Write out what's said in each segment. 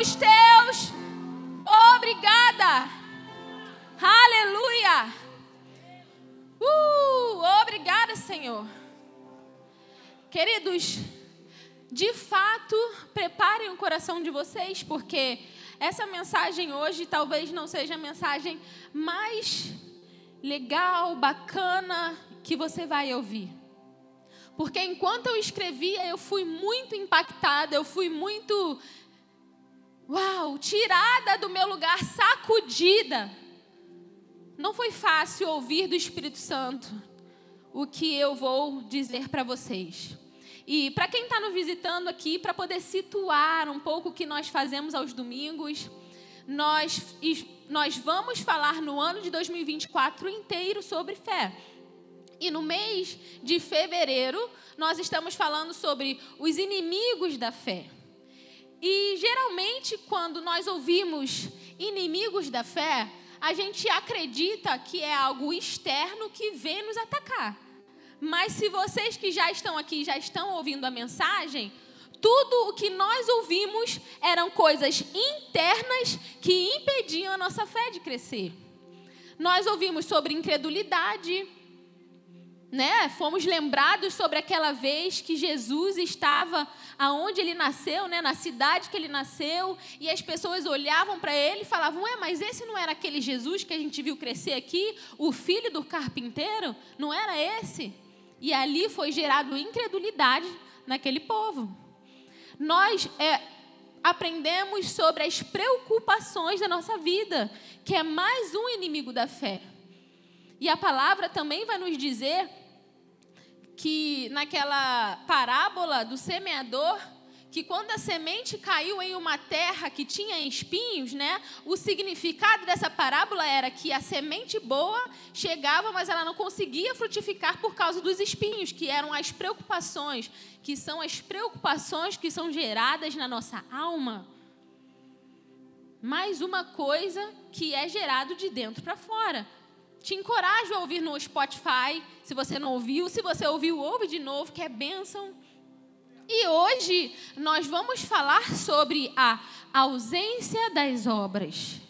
somos teus. Obrigada. Aleluia. Uh, obrigada, Senhor. Queridos, de fato, preparem o coração de vocês, porque essa mensagem hoje talvez não seja a mensagem mais legal, bacana que você vai ouvir. Porque enquanto eu escrevia, eu fui muito impactada, eu fui muito. Uau, tirada do meu lugar, sacudida. Não foi fácil ouvir do Espírito Santo o que eu vou dizer para vocês. E para quem está nos visitando aqui, para poder situar um pouco o que nós fazemos aos domingos, nós, nós vamos falar no ano de 2024 inteiro sobre fé. E no mês de fevereiro, nós estamos falando sobre os inimigos da fé. E geralmente, quando nós ouvimos inimigos da fé, a gente acredita que é algo externo que vem nos atacar. Mas se vocês que já estão aqui, já estão ouvindo a mensagem, tudo o que nós ouvimos eram coisas internas que impediam a nossa fé de crescer. Nós ouvimos sobre incredulidade, né? Fomos lembrados sobre aquela vez que Jesus estava aonde ele nasceu, né? Na cidade que ele nasceu, e as pessoas olhavam para ele e falavam: "Ué, mas esse não era aquele Jesus que a gente viu crescer aqui, o filho do carpinteiro? Não era esse?" E ali foi gerado incredulidade naquele povo. Nós é, aprendemos sobre as preocupações da nossa vida, que é mais um inimigo da fé. E a palavra também vai nos dizer que naquela parábola do semeador, que quando a semente caiu em uma terra que tinha espinhos, né? O significado dessa parábola era que a semente boa chegava, mas ela não conseguia frutificar por causa dos espinhos, que eram as preocupações, que são as preocupações que são geradas na nossa alma. Mais uma coisa que é gerado de dentro para fora. Te encorajo a ouvir no Spotify, se você não ouviu. Se você ouviu, ouve de novo, que é bênção. E hoje nós vamos falar sobre a ausência das obras.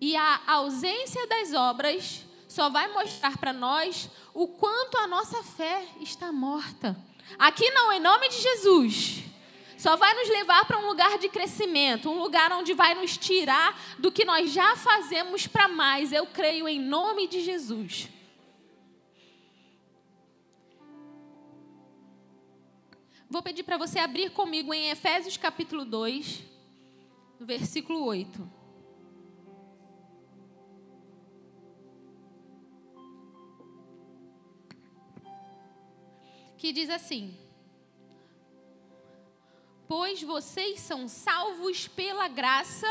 E a ausência das obras só vai mostrar para nós o quanto a nossa fé está morta. Aqui não, em nome de Jesus só vai nos levar para um lugar de crescimento, um lugar onde vai nos tirar do que nós já fazemos para mais. Eu creio em nome de Jesus. Vou pedir para você abrir comigo em Efésios capítulo 2, versículo 8. Que diz assim: pois vocês são salvos pela graça,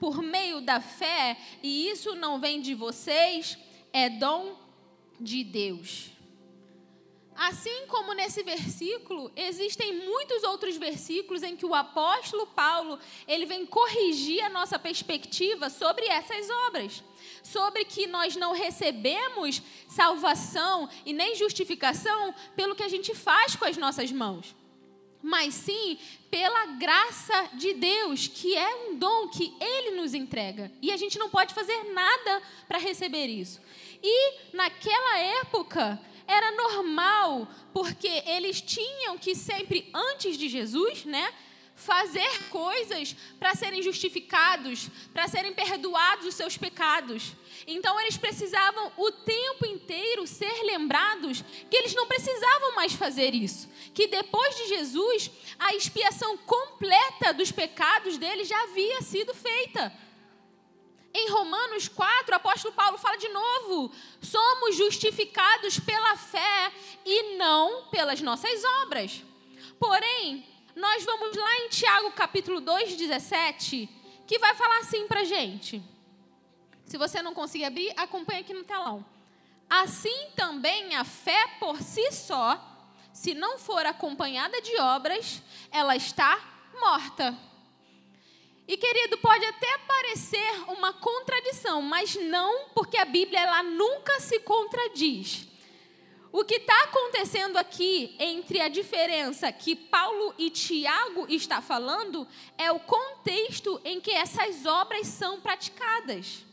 por meio da fé, e isso não vem de vocês, é dom de Deus. Assim como nesse versículo, existem muitos outros versículos em que o apóstolo Paulo, ele vem corrigir a nossa perspectiva sobre essas obras, sobre que nós não recebemos salvação e nem justificação pelo que a gente faz com as nossas mãos mas sim pela graça de Deus, que é um dom que Ele nos entrega. E a gente não pode fazer nada para receber isso. E naquela época era normal, porque eles tinham que sempre, antes de Jesus, né? Fazer coisas para serem justificados, para serem perdoados os seus pecados. Então eles precisavam o tempo inteiro ser lembrados que eles não precisavam mais fazer isso, que depois de Jesus a expiação completa dos pecados deles já havia sido feita. Em Romanos 4, o apóstolo Paulo fala de novo: somos justificados pela fé e não pelas nossas obras. Porém, nós vamos lá em Tiago capítulo 2, 17, que vai falar assim para gente. Se você não conseguir abrir, acompanhe aqui no telão. Assim também a fé por si só, se não for acompanhada de obras, ela está morta. E querido, pode até parecer uma contradição, mas não porque a Bíblia ela nunca se contradiz. O que está acontecendo aqui entre a diferença que Paulo e Tiago está falando é o contexto em que essas obras são praticadas.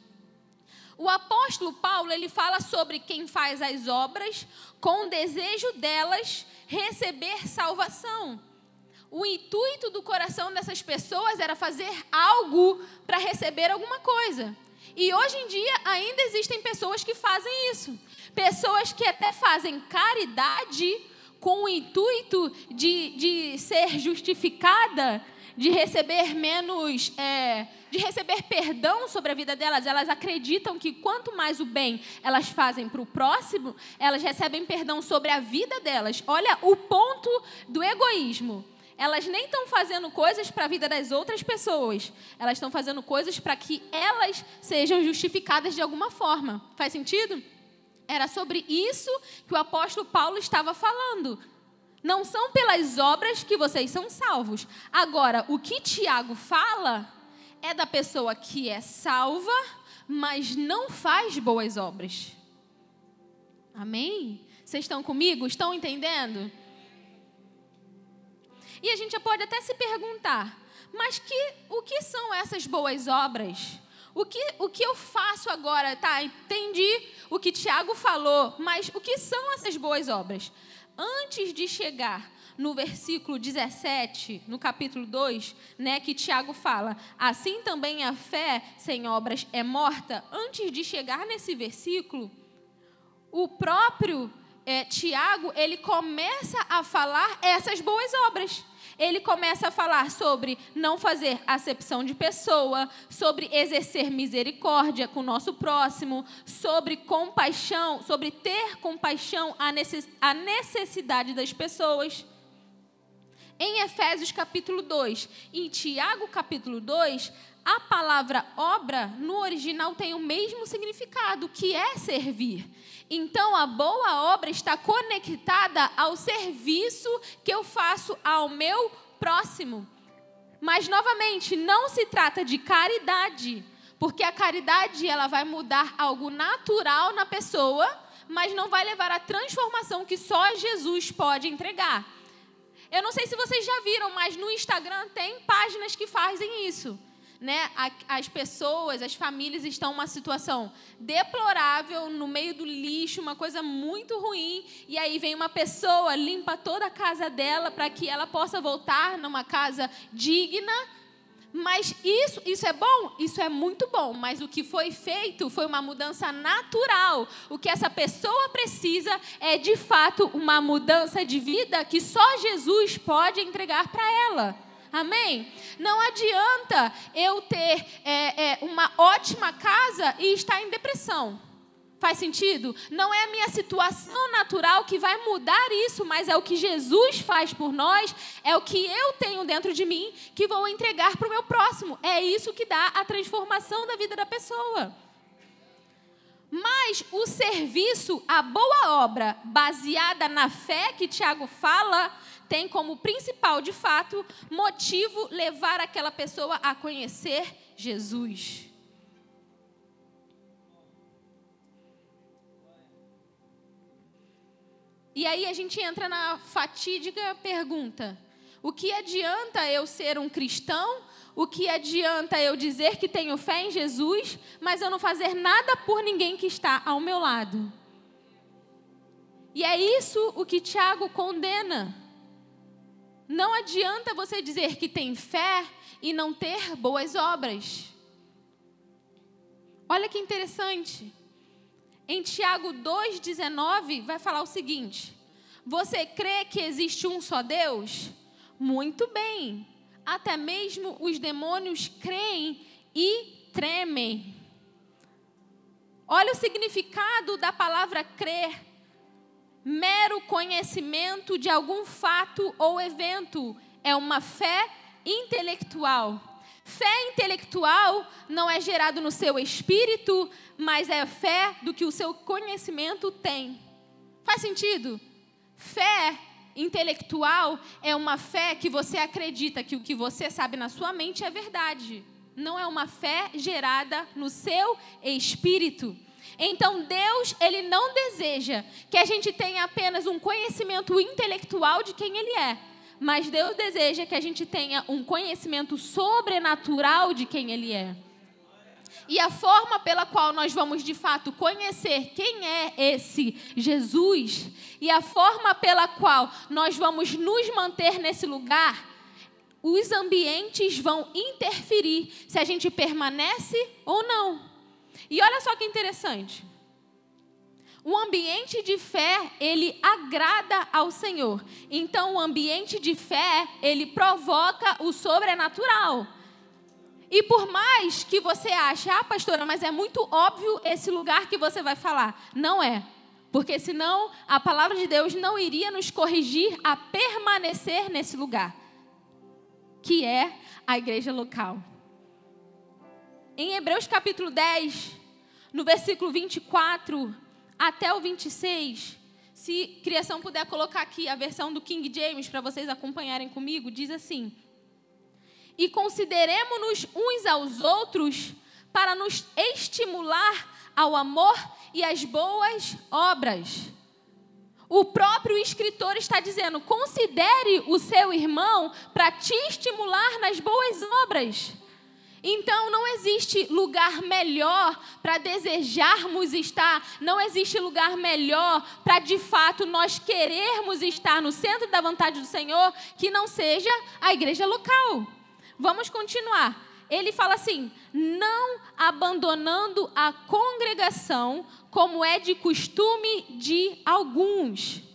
O apóstolo Paulo ele fala sobre quem faz as obras com o desejo delas receber salvação. O intuito do coração dessas pessoas era fazer algo para receber alguma coisa. E hoje em dia ainda existem pessoas que fazem isso. Pessoas que até fazem caridade com o intuito de, de ser justificada, de receber menos, é, de receber perdão sobre a vida delas. Elas acreditam que quanto mais o bem elas fazem para o próximo, elas recebem perdão sobre a vida delas. Olha o ponto do egoísmo. Elas nem estão fazendo coisas para a vida das outras pessoas. Elas estão fazendo coisas para que elas sejam justificadas de alguma forma. Faz sentido? Era sobre isso que o apóstolo Paulo estava falando. Não são pelas obras que vocês são salvos. Agora, o que Tiago fala é da pessoa que é salva, mas não faz boas obras. Amém? Vocês estão comigo? Estão entendendo? E a gente pode até se perguntar, mas que, o que são essas boas obras? O que, o que eu faço agora? Tá, entendi o que Tiago falou, mas o que são essas boas obras? Antes de chegar no versículo 17, no capítulo 2, né, que Tiago fala: Assim também a fé sem obras é morta. Antes de chegar nesse versículo, o próprio é, Tiago, ele começa a falar essas boas obras. Ele começa a falar sobre não fazer acepção de pessoa, sobre exercer misericórdia com o nosso próximo, sobre compaixão, sobre ter compaixão à necessidade das pessoas. Em Efésios capítulo 2 e em Tiago capítulo 2, a palavra obra no original tem o mesmo significado, que é servir. Então, a boa obra está conectada ao serviço que eu faço ao meu próximo. Mas, novamente, não se trata de caridade, porque a caridade ela vai mudar algo natural na pessoa, mas não vai levar à transformação que só Jesus pode entregar. Eu não sei se vocês já viram, mas no Instagram tem páginas que fazem isso né, as pessoas, as famílias estão numa situação deplorável, no meio do lixo, uma coisa muito ruim, e aí vem uma pessoa, limpa toda a casa dela para que ela possa voltar numa casa digna. Mas isso, isso é bom? Isso é muito bom, mas o que foi feito foi uma mudança natural. O que essa pessoa precisa é, de fato, uma mudança de vida que só Jesus pode entregar para ela. Amém? Não adianta eu ter é, é, uma ótima casa e estar em depressão. Faz sentido? Não é a minha situação natural que vai mudar isso, mas é o que Jesus faz por nós, é o que eu tenho dentro de mim que vou entregar para o meu próximo. É isso que dá a transformação da vida da pessoa. Mas o serviço, a boa obra, baseada na fé que Tiago fala, tem como principal, de fato, motivo levar aquela pessoa a conhecer Jesus. E aí a gente entra na fatídica pergunta: o que adianta eu ser um cristão? O que adianta eu dizer que tenho fé em Jesus, mas eu não fazer nada por ninguém que está ao meu lado? E é isso o que Tiago condena. Não adianta você dizer que tem fé e não ter boas obras. Olha que interessante. Em Tiago 2,19 vai falar o seguinte: Você crê que existe um só Deus? Muito bem. Até mesmo os demônios creem e tremem. Olha o significado da palavra crer mero conhecimento de algum fato ou evento, é uma fé intelectual. Fé intelectual não é gerado no seu espírito, mas é fé do que o seu conhecimento tem. Faz sentido? Fé intelectual é uma fé que você acredita que o que você sabe na sua mente é verdade. Não é uma fé gerada no seu espírito. Então Deus, ele não deseja que a gente tenha apenas um conhecimento intelectual de quem ele é, mas Deus deseja que a gente tenha um conhecimento sobrenatural de quem ele é. E a forma pela qual nós vamos de fato conhecer quem é esse Jesus e a forma pela qual nós vamos nos manter nesse lugar, os ambientes vão interferir se a gente permanece ou não. E olha só que interessante. O ambiente de fé, ele agrada ao Senhor. Então, o ambiente de fé, ele provoca o sobrenatural. E por mais que você ache, ah, pastora, mas é muito óbvio esse lugar que você vai falar. Não é. Porque senão a palavra de Deus não iria nos corrigir a permanecer nesse lugar, que é a igreja local. Em Hebreus capítulo 10, no versículo 24 até o 26, se criação puder colocar aqui a versão do King James para vocês acompanharem comigo, diz assim: E consideremos-nos uns aos outros para nos estimular ao amor e às boas obras. O próprio escritor está dizendo: considere o seu irmão para te estimular nas boas obras. Então não existe lugar melhor para desejarmos estar, não existe lugar melhor para de fato nós querermos estar no centro da vontade do Senhor que não seja a igreja local. Vamos continuar. Ele fala assim: não abandonando a congregação, como é de costume de alguns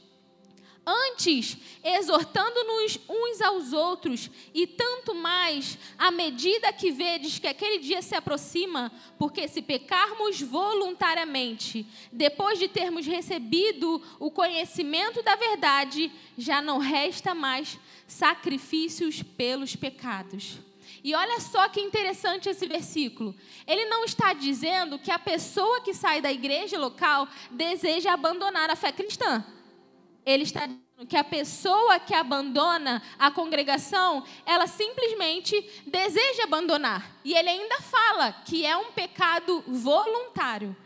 Antes, exortando-nos uns aos outros, e tanto mais à medida que vedes que aquele dia se aproxima, porque se pecarmos voluntariamente, depois de termos recebido o conhecimento da verdade, já não resta mais sacrifícios pelos pecados. E olha só que interessante esse versículo. Ele não está dizendo que a pessoa que sai da igreja local deseja abandonar a fé cristã ele está dizendo que a pessoa que abandona a congregação, ela simplesmente deseja abandonar. E ele ainda fala que é um pecado voluntário.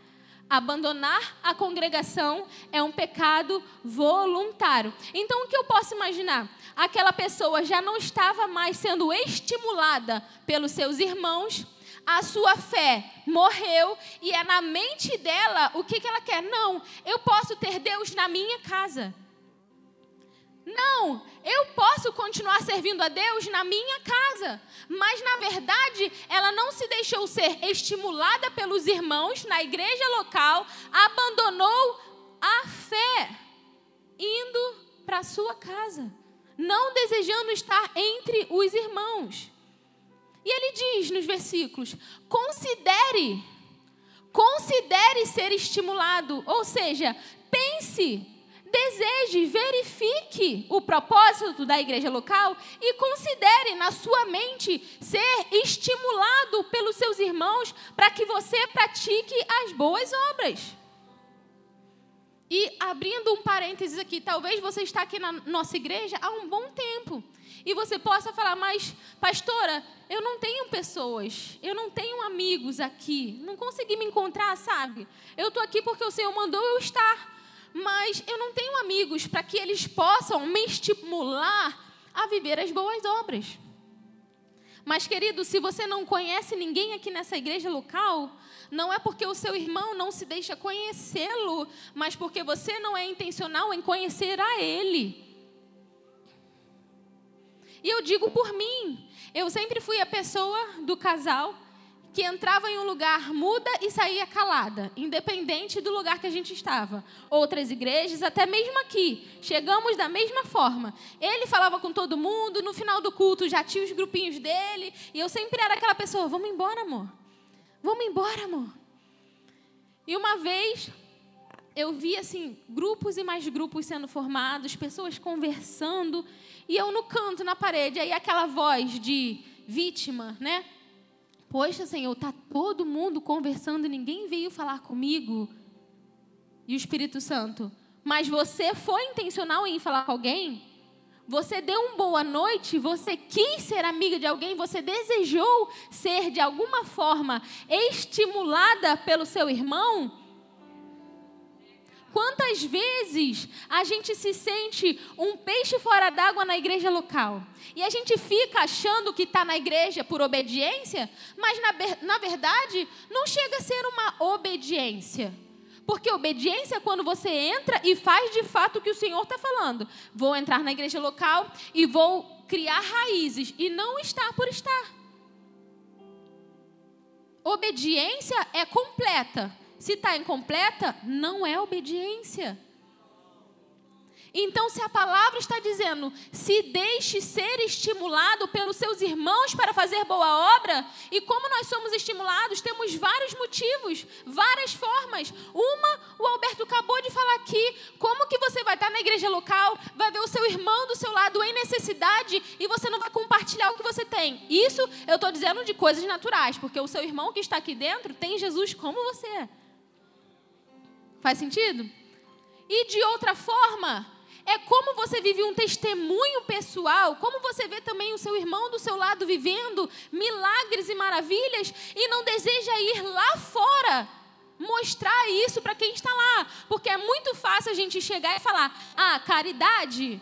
Abandonar a congregação é um pecado voluntário. Então, o que eu posso imaginar? Aquela pessoa já não estava mais sendo estimulada pelos seus irmãos, a sua fé morreu e é na mente dela o que, que ela quer. Não, eu posso ter Deus na minha casa. Não, eu posso continuar servindo a Deus na minha casa. Mas, na verdade, ela não se deixou ser estimulada pelos irmãos na igreja local, abandonou a fé, indo para sua casa, não desejando estar entre os irmãos. E ele diz nos versículos: considere, considere ser estimulado, ou seja, pense deseje, verifique o propósito da igreja local e considere na sua mente ser estimulado pelos seus irmãos para que você pratique as boas obras. E abrindo um parênteses aqui, talvez você está aqui na nossa igreja há um bom tempo. E você possa falar, mas, pastora, eu não tenho pessoas, eu não tenho amigos aqui, não consegui me encontrar, sabe? Eu estou aqui porque o Senhor mandou eu estar mas eu não tenho amigos para que eles possam me estimular a viver as boas obras. Mas, querido, se você não conhece ninguém aqui nessa igreja local, não é porque o seu irmão não se deixa conhecê-lo, mas porque você não é intencional em conhecer a ele. E eu digo por mim, eu sempre fui a pessoa do casal que entrava em um lugar muda e saía calada, independente do lugar que a gente estava. Outras igrejas, até mesmo aqui, chegamos da mesma forma. Ele falava com todo mundo, no final do culto já tinha os grupinhos dele, e eu sempre era aquela pessoa: vamos embora, amor. Vamos embora, amor. E uma vez eu vi assim grupos e mais grupos sendo formados, pessoas conversando, e eu no canto, na parede, aí aquela voz de vítima, né? Poxa, Senhor, está todo mundo conversando e ninguém veio falar comigo. E o Espírito Santo, mas você foi intencional em falar com alguém? Você deu uma boa noite, você quis ser amiga de alguém, você desejou ser de alguma forma estimulada pelo seu irmão? Quantas vezes a gente se sente um peixe fora d'água na igreja local? E a gente fica achando que está na igreja por obediência, mas na, na verdade não chega a ser uma obediência. Porque obediência é quando você entra e faz de fato o que o Senhor está falando. Vou entrar na igreja local e vou criar raízes e não estar por estar. Obediência é completa. Se está incompleta, não é obediência. Então, se a palavra está dizendo, se deixe ser estimulado pelos seus irmãos para fazer boa obra, e como nós somos estimulados, temos vários motivos, várias formas. Uma, o Alberto acabou de falar aqui, como que você vai estar na igreja local, vai ver o seu irmão do seu lado em necessidade e você não vai compartilhar o que você tem. Isso eu estou dizendo de coisas naturais, porque o seu irmão que está aqui dentro tem Jesus como você. Faz sentido? E de outra forma, é como você vive um testemunho pessoal, como você vê também o seu irmão do seu lado vivendo milagres e maravilhas e não deseja ir lá fora mostrar isso para quem está lá, porque é muito fácil a gente chegar e falar: "Ah, caridade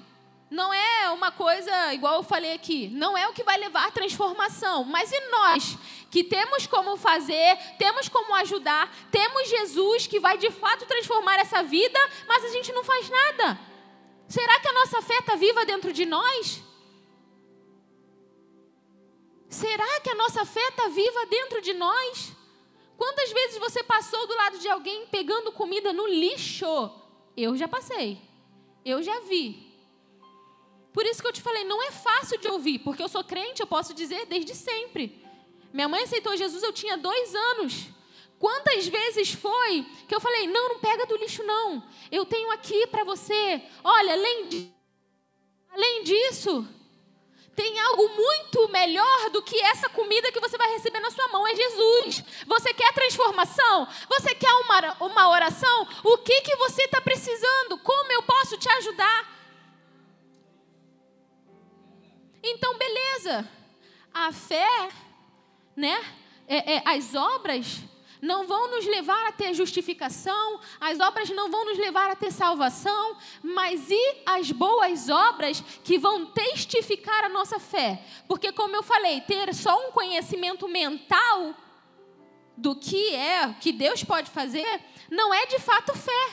não é uma coisa igual eu falei aqui, não é o que vai levar à transformação, mas e nós que temos como fazer, temos como ajudar, temos Jesus que vai de fato transformar essa vida, mas a gente não faz nada?" Será que a nossa fé está viva dentro de nós? Será que a nossa fé está viva dentro de nós? Quantas vezes você passou do lado de alguém pegando comida no lixo? Eu já passei. Eu já vi. Por isso que eu te falei, não é fácil de ouvir, porque eu sou crente, eu posso dizer desde sempre. Minha mãe aceitou Jesus, eu tinha dois anos. Quantas vezes foi que eu falei: não, não pega do lixo, não. Eu tenho aqui para você. Olha, além, de, além disso, tem algo muito melhor do que essa comida que você vai receber na sua mão: é Jesus. Você quer transformação? Você quer uma, uma oração? O que, que você está precisando? Como eu posso te ajudar? Então, beleza. A fé, né? É, é, as obras não vão nos levar a ter justificação, as obras não vão nos levar a ter salvação, mas e as boas obras que vão testificar a nossa fé? Porque, como eu falei, ter só um conhecimento mental do que é, que Deus pode fazer, não é de fato fé.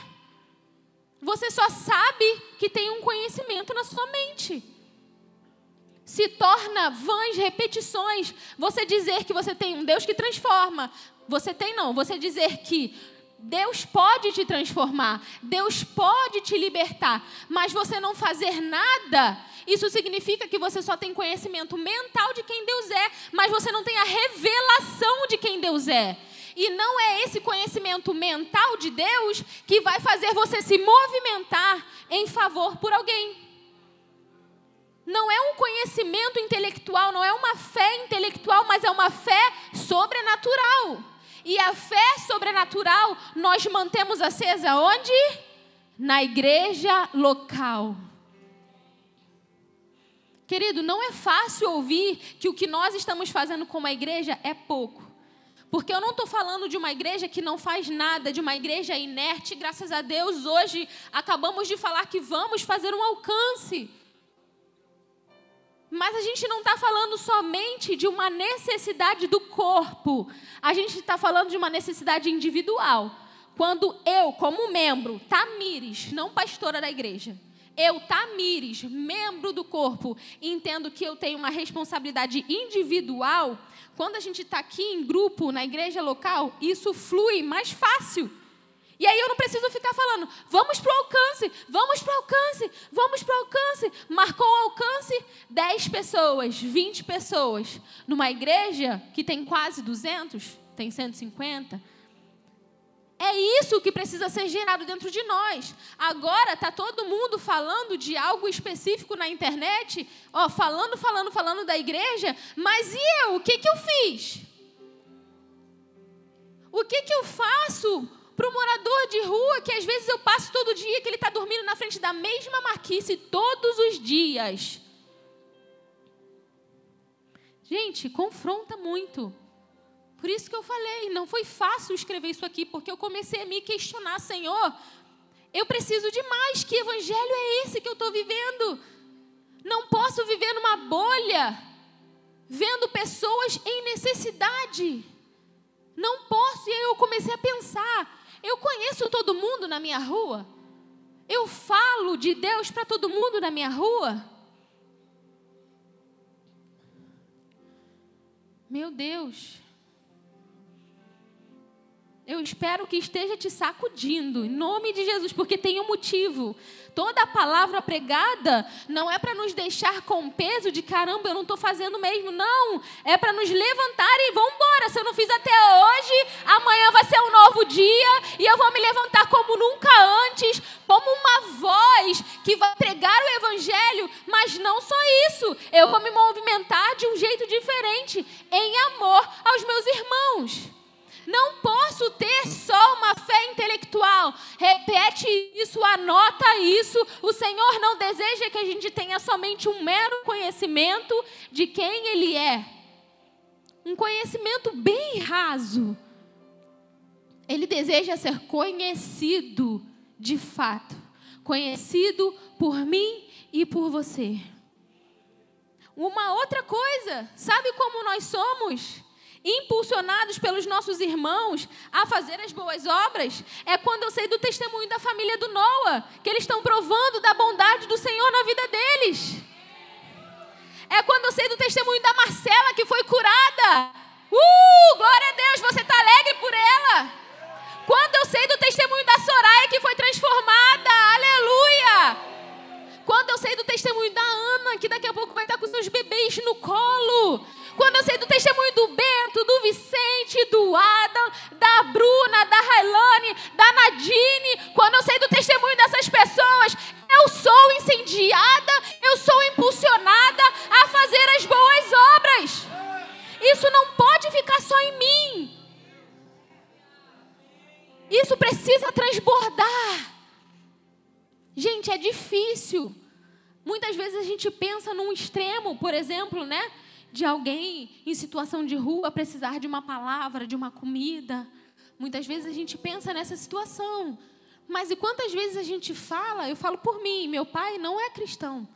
Você só sabe que tem um conhecimento na sua mente se torna vãs repetições. Você dizer que você tem um Deus que transforma, você tem não, você dizer que Deus pode te transformar, Deus pode te libertar, mas você não fazer nada, isso significa que você só tem conhecimento mental de quem Deus é, mas você não tem a revelação de quem Deus é. E não é esse conhecimento mental de Deus que vai fazer você se movimentar em favor por alguém. Não é um conhecimento intelectual, não é uma fé intelectual, mas é uma fé sobrenatural. E a fé sobrenatural nós mantemos acesa onde? Na igreja local. Querido, não é fácil ouvir que o que nós estamos fazendo como a igreja é pouco. Porque eu não estou falando de uma igreja que não faz nada, de uma igreja inerte. Graças a Deus, hoje acabamos de falar que vamos fazer um alcance. Mas a gente não está falando somente de uma necessidade do corpo, a gente está falando de uma necessidade individual. Quando eu, como membro, Tamires, não pastora da igreja, eu, Tamires, membro do corpo, entendo que eu tenho uma responsabilidade individual, quando a gente está aqui em grupo, na igreja local, isso flui mais fácil. E aí eu não preciso ficar falando, vamos para o alcance, vamos para o alcance, vamos para o alcance. Marcou o alcance, 10 pessoas, 20 pessoas. Numa igreja que tem quase 200, tem 150. É isso que precisa ser gerado dentro de nós. Agora está todo mundo falando de algo específico na internet, ó, falando, falando, falando da igreja, mas e eu? O que, que eu fiz? O que, que eu faço para o morador de rua que às vezes eu passo todo dia, que ele está dormindo na frente da mesma marquice todos os dias. Gente, confronta muito. Por isso que eu falei, não foi fácil escrever isso aqui, porque eu comecei a me questionar, Senhor, Eu preciso de mais. Que evangelho é esse que eu estou vivendo? Não posso viver numa bolha, vendo pessoas em necessidade. Não posso. E aí eu comecei a pensar: eu conheço todo mundo na minha rua? Eu falo de Deus para todo mundo na minha rua? Meu Deus. Eu espero que esteja te sacudindo, em nome de Jesus, porque tem um motivo. Toda a palavra pregada não é para nos deixar com peso de caramba, eu não estou fazendo mesmo, não. É para nos levantar e vamos embora. Se eu não fiz até hoje, amanhã vai ser um novo dia e eu vou me levantar como nunca antes, como uma voz que vai pregar o evangelho, mas não só isso. Eu vou me movimentar de um jeito diferente, em amor aos meus irmãos. Não posso ter só uma fé intelectual. Repete isso, anota isso. O Senhor não deseja que a gente tenha somente um mero conhecimento de quem Ele é. Um conhecimento bem raso. Ele deseja ser conhecido de fato. Conhecido por mim e por você. Uma outra coisa, sabe como nós somos? Impulsionados pelos nossos irmãos a fazer as boas obras, é quando eu sei do testemunho da família do Noah, que eles estão provando da bondade do Senhor na vida deles. É quando eu sei do testemunho da Marcela, que foi curada. Uh, glória a Deus, você está alegre por ela. Quando eu sei do testemunho da Soraya, que foi transformada. Aleluia. Quando eu sei do testemunho da Ana, que daqui a pouco vai estar com seus bebês no colo. Quando eu sei do testemunho do Bento, do Vicente, do Adam, da Bruna, da Railane, da Nadine, quando eu sei do testemunho dessas pessoas, eu sou incendiada, eu sou impulsionada a fazer as boas obras. Isso não pode ficar só em mim. Isso precisa transbordar. Gente, é difícil. Muitas vezes a gente pensa num extremo, por exemplo, né? De alguém em situação de rua precisar de uma palavra, de uma comida. Muitas vezes a gente pensa nessa situação. Mas e quantas vezes a gente fala, eu falo por mim, meu pai não é cristão.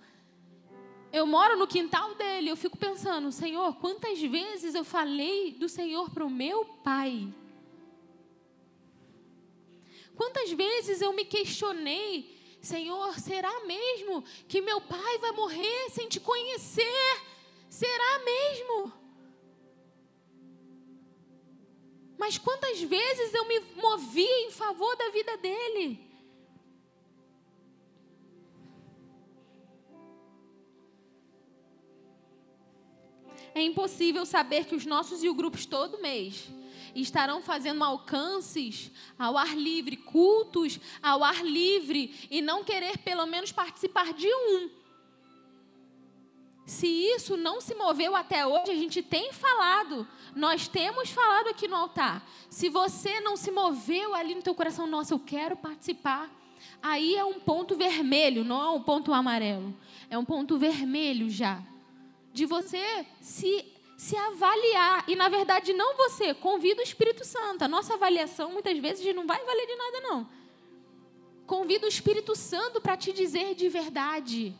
Eu moro no quintal dele, eu fico pensando, Senhor, quantas vezes eu falei do Senhor para o meu pai? Quantas vezes eu me questionei, Senhor, será mesmo que meu pai vai morrer sem te conhecer? Será mesmo? Mas quantas vezes eu me movi em favor da vida dele? É impossível saber que os nossos e o grupos todo mês estarão fazendo alcances ao ar livre, cultos ao ar livre e não querer pelo menos participar de um. Se isso não se moveu até hoje, a gente tem falado, nós temos falado aqui no altar. Se você não se moveu ali no teu coração, nossa, eu quero participar. Aí é um ponto vermelho, não é um ponto amarelo. É um ponto vermelho já. De você se, se avaliar. E na verdade, não você, convida o Espírito Santo. A nossa avaliação muitas vezes não vai valer de nada, não. Convida o Espírito Santo para te dizer de verdade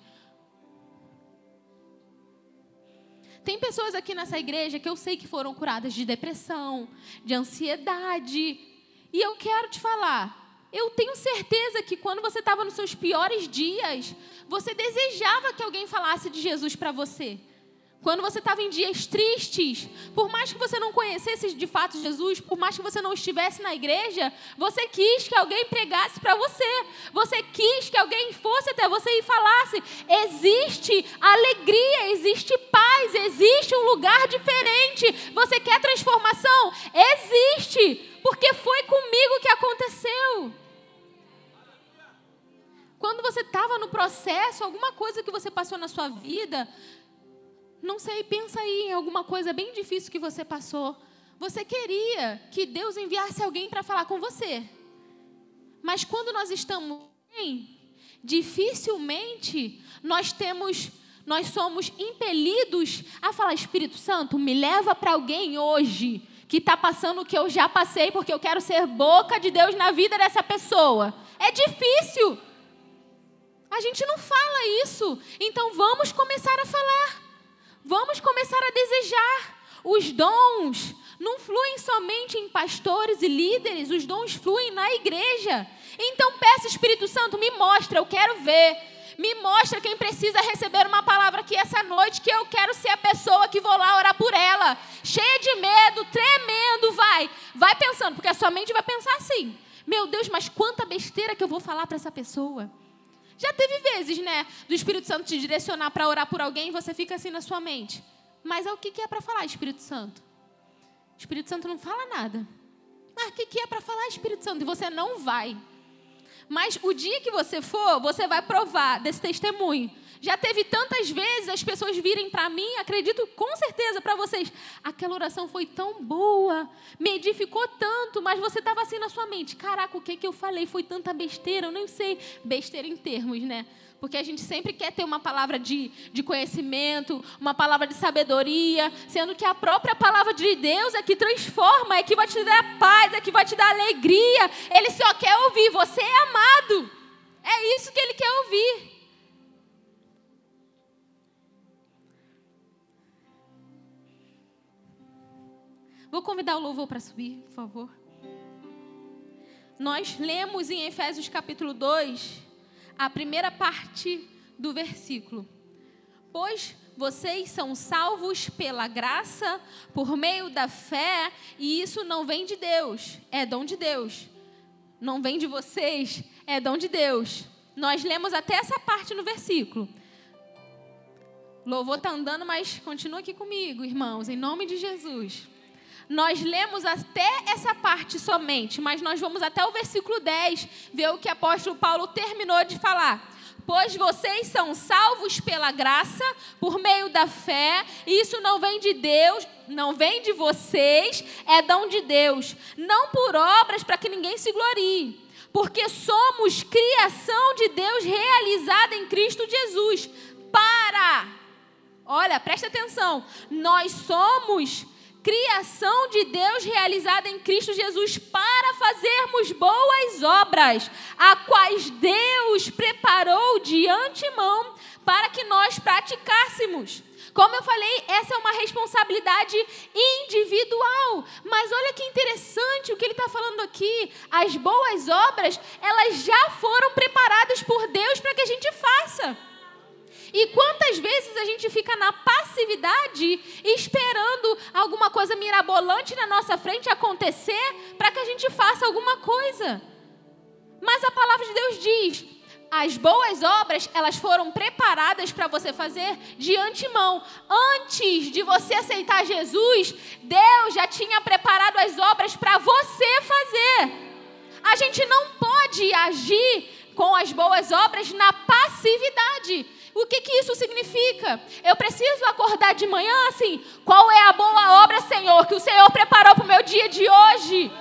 Tem pessoas aqui nessa igreja que eu sei que foram curadas de depressão, de ansiedade. E eu quero te falar, eu tenho certeza que quando você estava nos seus piores dias, você desejava que alguém falasse de Jesus para você. Quando você estava em dias tristes, por mais que você não conhecesse de fato Jesus, por mais que você não estivesse na igreja, você quis que alguém pregasse para você. Você quis que alguém fosse até você e falasse: existe alegria, existe paz, existe um lugar diferente. Você quer transformação? Existe, porque foi comigo que aconteceu. Quando você estava no processo, alguma coisa que você passou na sua vida, não sei, pensa aí em alguma coisa bem difícil que você passou. Você queria que Deus enviasse alguém para falar com você. Mas quando nós estamos bem, dificilmente nós temos nós somos impelidos a falar Espírito Santo, me leva para alguém hoje que está passando o que eu já passei, porque eu quero ser boca de Deus na vida dessa pessoa. É difícil. A gente não fala isso. Então vamos começar a falar. Vamos começar a desejar. Os dons não fluem somente em pastores e líderes, os dons fluem na igreja. Então peça, Espírito Santo, me mostra, eu quero ver. Me mostra quem precisa receber uma palavra aqui essa noite, que eu quero ser a pessoa que vou lá orar por ela. Cheia de medo, tremendo, vai. Vai pensando, porque a sua mente vai pensar assim: meu Deus, mas quanta besteira que eu vou falar para essa pessoa. Já teve vezes, né, do Espírito Santo te direcionar para orar por alguém e você fica assim na sua mente. Mas é o que, que é para falar, Espírito Santo? Espírito Santo não fala nada. Mas o que, que é para falar, Espírito Santo? E você não vai. Mas o dia que você for, você vai provar desse testemunho. Já teve tantas vezes as pessoas virem para mim, acredito com certeza para vocês, aquela oração foi tão boa, me edificou tanto, mas você estava assim na sua mente, caraca, o que que eu falei? Foi tanta besteira, eu nem sei, besteira em termos, né? Porque a gente sempre quer ter uma palavra de, de conhecimento, uma palavra de sabedoria, sendo que a própria palavra de Deus é que transforma, é que vai te dar paz, é que vai te dar alegria. Ele só quer ouvir, você é amado. É isso que ele quer ouvir. Vou convidar o louvor para subir, por favor. Nós lemos em Efésios capítulo 2, a primeira parte do versículo. Pois vocês são salvos pela graça, por meio da fé, e isso não vem de Deus, é dom de Deus. Não vem de vocês, é dom de Deus. Nós lemos até essa parte no versículo. Louvor está andando, mas continua aqui comigo, irmãos, em nome de Jesus. Nós lemos até essa parte somente, mas nós vamos até o versículo 10 ver o que o apóstolo Paulo terminou de falar. Pois vocês são salvos pela graça, por meio da fé, e isso não vem de Deus, não vem de vocês, é dom de Deus, não por obras para que ninguém se glorie, porque somos criação de Deus realizada em Cristo Jesus. Para, olha, presta atenção, nós somos criação de Deus realizada em Cristo Jesus para fazermos boas obras, a quais Deus preparou de antemão para que nós praticássemos. Como eu falei, essa é uma responsabilidade individual. Mas olha que interessante o que ele está falando aqui. As boas obras, elas já foram preparadas por Deus para que a gente faça. E quantas vezes a gente fica na passividade esperando alguma coisa mirabolante na nossa frente acontecer para que a gente faça alguma coisa? Mas a palavra de Deus diz: as boas obras, elas foram preparadas para você fazer de antemão. Antes de você aceitar Jesus, Deus já tinha preparado as obras para você fazer. A gente não pode agir com as boas obras na passividade. O que, que isso significa? Eu preciso acordar de manhã assim: qual é a boa obra, Senhor, que o Senhor preparou para o meu dia de hoje?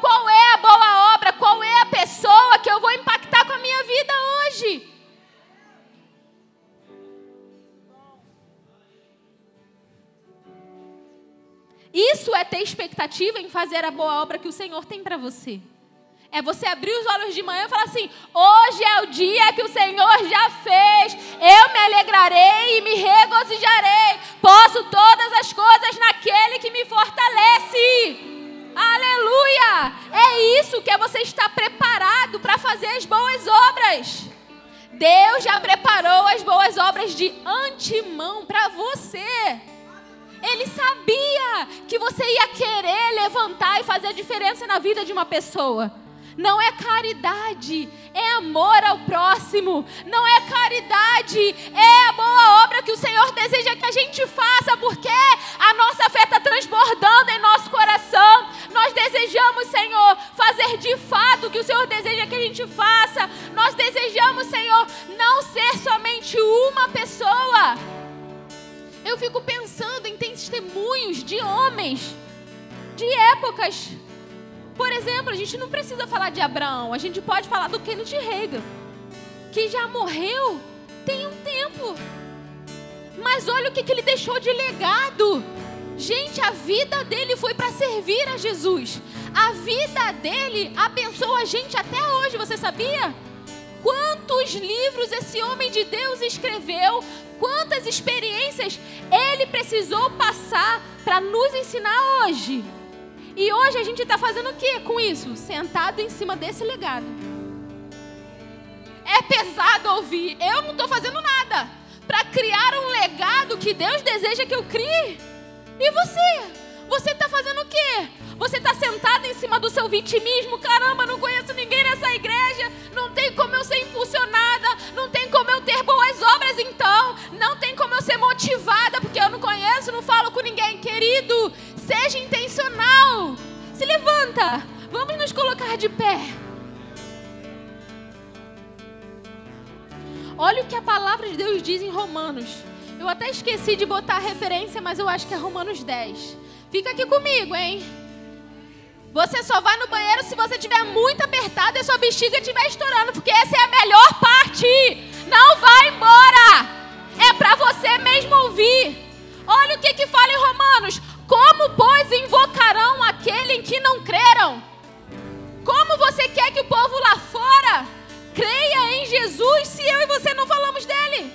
Qual é a boa obra? Qual é a pessoa que eu vou impactar com a minha vida hoje? Isso é ter expectativa em fazer a boa obra que o Senhor tem para você. É você abrir os olhos de manhã e falar assim: hoje é o dia que o Senhor já fez. Eu me alegrarei e me regozijarei. Posso todas as coisas naquele que me fortalece. Aleluia! É isso que é você estar preparado para fazer as boas obras. Deus já preparou as boas obras de antemão para você. Ele sabia que você ia querer levantar e fazer a diferença na vida de uma pessoa. Não é caridade, é amor ao próximo. Não é caridade, é a boa obra que o Senhor deseja que a gente faça, porque a nossa fé está transbordando em nosso coração. Nós desejamos, Senhor, fazer de fato o que o Senhor deseja que a gente faça. Nós desejamos, Senhor, não ser somente uma pessoa. Eu fico pensando em testemunhos de homens de épocas por exemplo, a gente não precisa falar de Abraão, a gente pode falar do Kenneth Reagan, que já morreu tem um tempo. Mas olha o que, que ele deixou de legado. Gente, a vida dele foi para servir a Jesus. A vida dele abençoa a gente até hoje, você sabia? Quantos livros esse homem de Deus escreveu, quantas experiências ele precisou passar para nos ensinar hoje. E hoje a gente está fazendo o que com isso? Sentado em cima desse legado. É pesado ouvir, eu não estou fazendo nada para criar um legado que Deus deseja que eu crie. E você? Você está fazendo o quê? Você está sentado em cima do seu vitimismo? Caramba, não conheço ninguém nessa igreja. Não tem como eu ser impulsionada. Não tem como eu ter boas obras, então. Não tem como eu ser motivada, porque eu não conheço, não falo com ninguém. Querido, seja intencional. Se levanta. Vamos nos colocar de pé. Olha o que a palavra de Deus diz em Romanos. Eu até esqueci de botar a referência, mas eu acho que é Romanos 10. Fica aqui comigo, hein? Você só vai no banheiro se você estiver muito apertado e sua bexiga estiver estourando, porque essa é a melhor parte. Não vai embora. É para você mesmo ouvir. Olha o que que fala em Romanos. Como, pois, invocarão aquele em que não creram? Como você quer que o povo lá fora creia em Jesus se eu e você não falamos dele?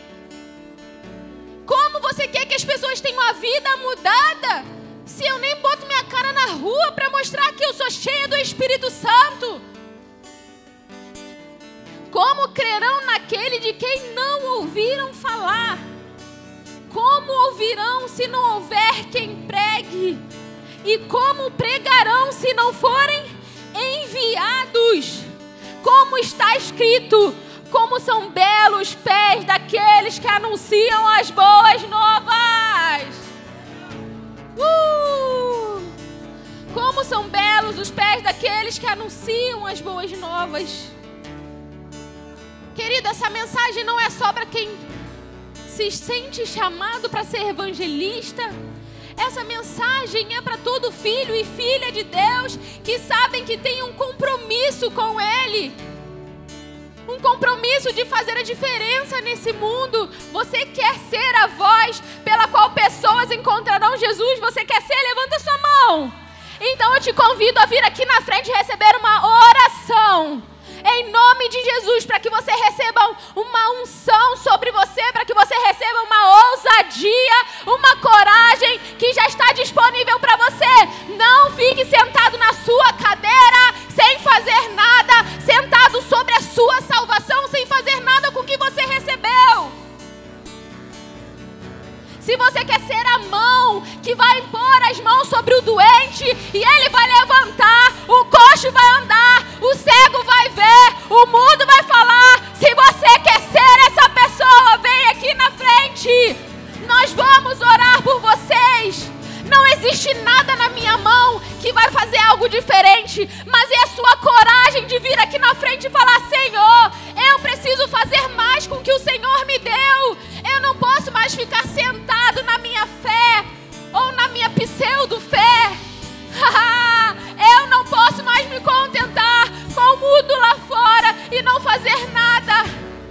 Como você quer que as pessoas tenham a vida mudada se eu nem boto minha cara na rua para mostrar que eu sou cheia do Espírito Santo? Como crerão naquele de quem não ouviram falar? Como ouvirão se não houver quem pregue? E como pregarão se não forem enviados? Como está escrito: como são belos os pés daqueles que anunciam as boas novas. Uh! Como são belos os pés daqueles que anunciam as boas novas. Querido, essa mensagem não é só para quem se sente chamado para ser evangelista. Essa mensagem é para todo filho e filha de Deus que sabem que tem um compromisso com Ele um compromisso de fazer a diferença nesse mundo. Você quer ser a voz pela qual pessoas encontrarão Jesus? Você quer ser? Levanta sua mão. Então eu te convido a vir aqui na frente receber uma oração. Em nome de Jesus, para que você receba uma unção